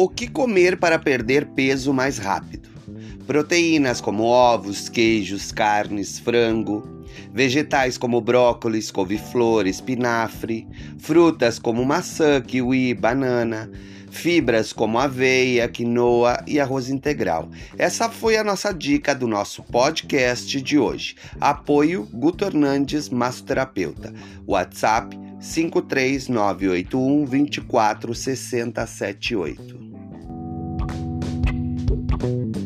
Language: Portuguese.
O que comer para perder peso mais rápido? Proteínas como ovos, queijos, carnes, frango. Vegetais como brócolis, couve-flor, espinafre. Frutas como maçã, kiwi, banana fibras como aveia, quinoa e arroz integral. Essa foi a nossa dica do nosso podcast de hoje. Apoio Guto Hernandes, massoterapeuta. WhatsApp 53981 24 6078. Bye.